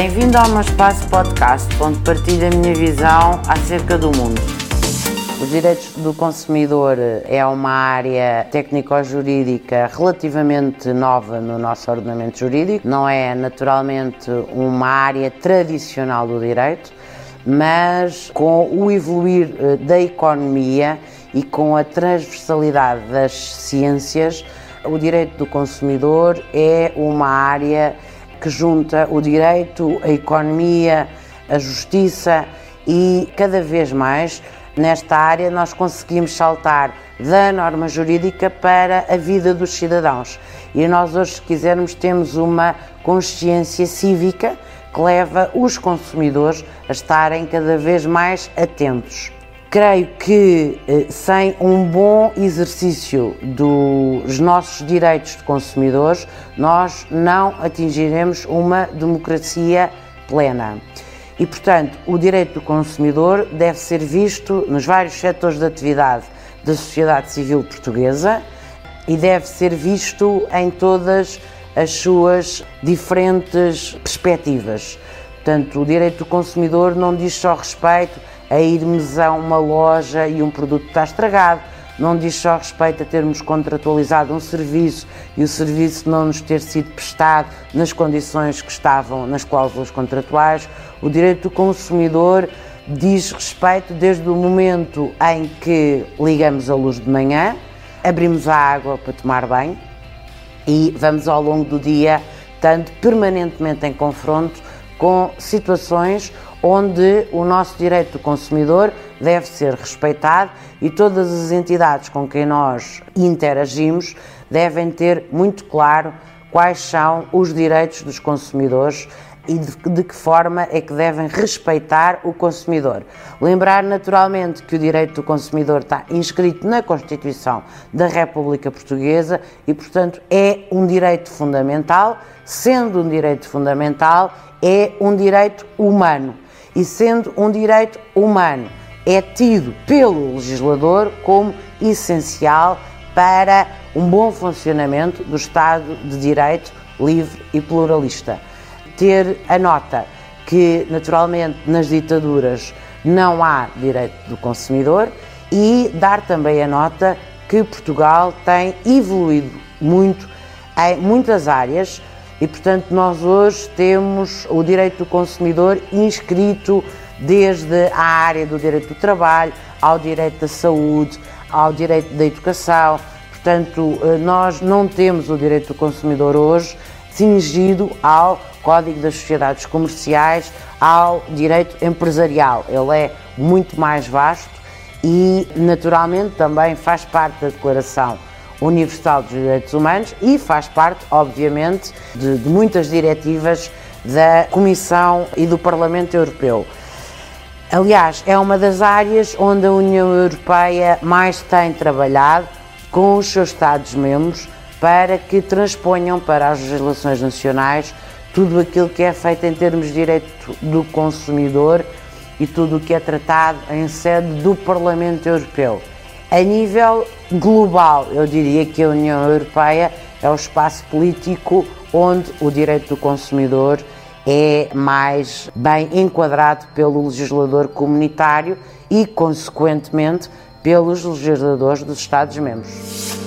Bem-vindo ao meu espaço podcast, onde partilho a minha visão acerca do mundo. Os direitos do consumidor é uma área técnico-jurídica relativamente nova no nosso ordenamento jurídico, não é naturalmente uma área tradicional do direito, mas com o evoluir eh, da economia e com a transversalidade das ciências, o direito do consumidor é uma área que junta o direito, a economia, a justiça e cada vez mais nesta área nós conseguimos saltar da norma jurídica para a vida dos cidadãos. E nós hoje, se quisermos, temos uma consciência cívica que leva os consumidores a estarem cada vez mais atentos. Creio que eh, sem um bom exercício dos nossos direitos de consumidores, nós não atingiremos uma democracia plena. E, portanto, o direito do consumidor deve ser visto nos vários setores de atividade da sociedade civil portuguesa e deve ser visto em todas as suas diferentes perspectivas. Portanto, o direito do consumidor não diz só respeito a irmos a uma loja e um produto está estragado, não diz só respeito a termos contratualizado um serviço e o serviço não nos ter sido prestado nas condições que estavam nas cláusulas contratuais. O direito do consumidor diz respeito desde o momento em que ligamos a luz de manhã, abrimos a água para tomar banho e vamos ao longo do dia, estando permanentemente em confronto com situações onde o nosso direito do consumidor deve ser respeitado e todas as entidades com quem nós interagimos devem ter muito claro quais são os direitos dos consumidores e de, de, que forma é que devem respeitar o consumidor. Lembrar naturalmente que o direito do consumidor está inscrito na Constituição da República Portuguesa e, portanto, é um direito fundamental. Sendo um direito fundamental, é um direito humano e sendo um direito humano, é tido pelo legislador como essencial para um bom funcionamento do Estado de Direito livre e pluralista. Ter a nota que, naturalmente, nas ditaduras não há direito do consumidor e dar também a nota que Portugal tem evoluído muito em muitas áreas e, portanto, nós hoje temos o direito do consumidor inscrito desde a área do direito do trabalho, ao direito da saúde, ao direito da educação. Portanto, eh, nós não temos o direito do consumidor hoje cingido ao Código das Sociedades Comerciais, ao direito empresarial. Ele é muito mais vasto e, naturalmente, também faz parte da Declaração Universal dos Direitos Humanos e faz parte, obviamente, de, de muitas diretivas da Comissão e do Parlamento Europeu. Aliás, é uma das áreas onde a União Europeia mais tem trabalhado com os seus Estados-membros para que transponham para as legislações nacionais tudo aquilo que é feito em termos de direito do consumidor e tudo o que é tratado em sede do Parlamento Europeu. A nível global, eu diria que a União Europeia é o espaço político onde o direito do consumidor é mais bem enquadrado pelo legislador comunitário e, consequentemente, pelos legisladores dos Estados-membros.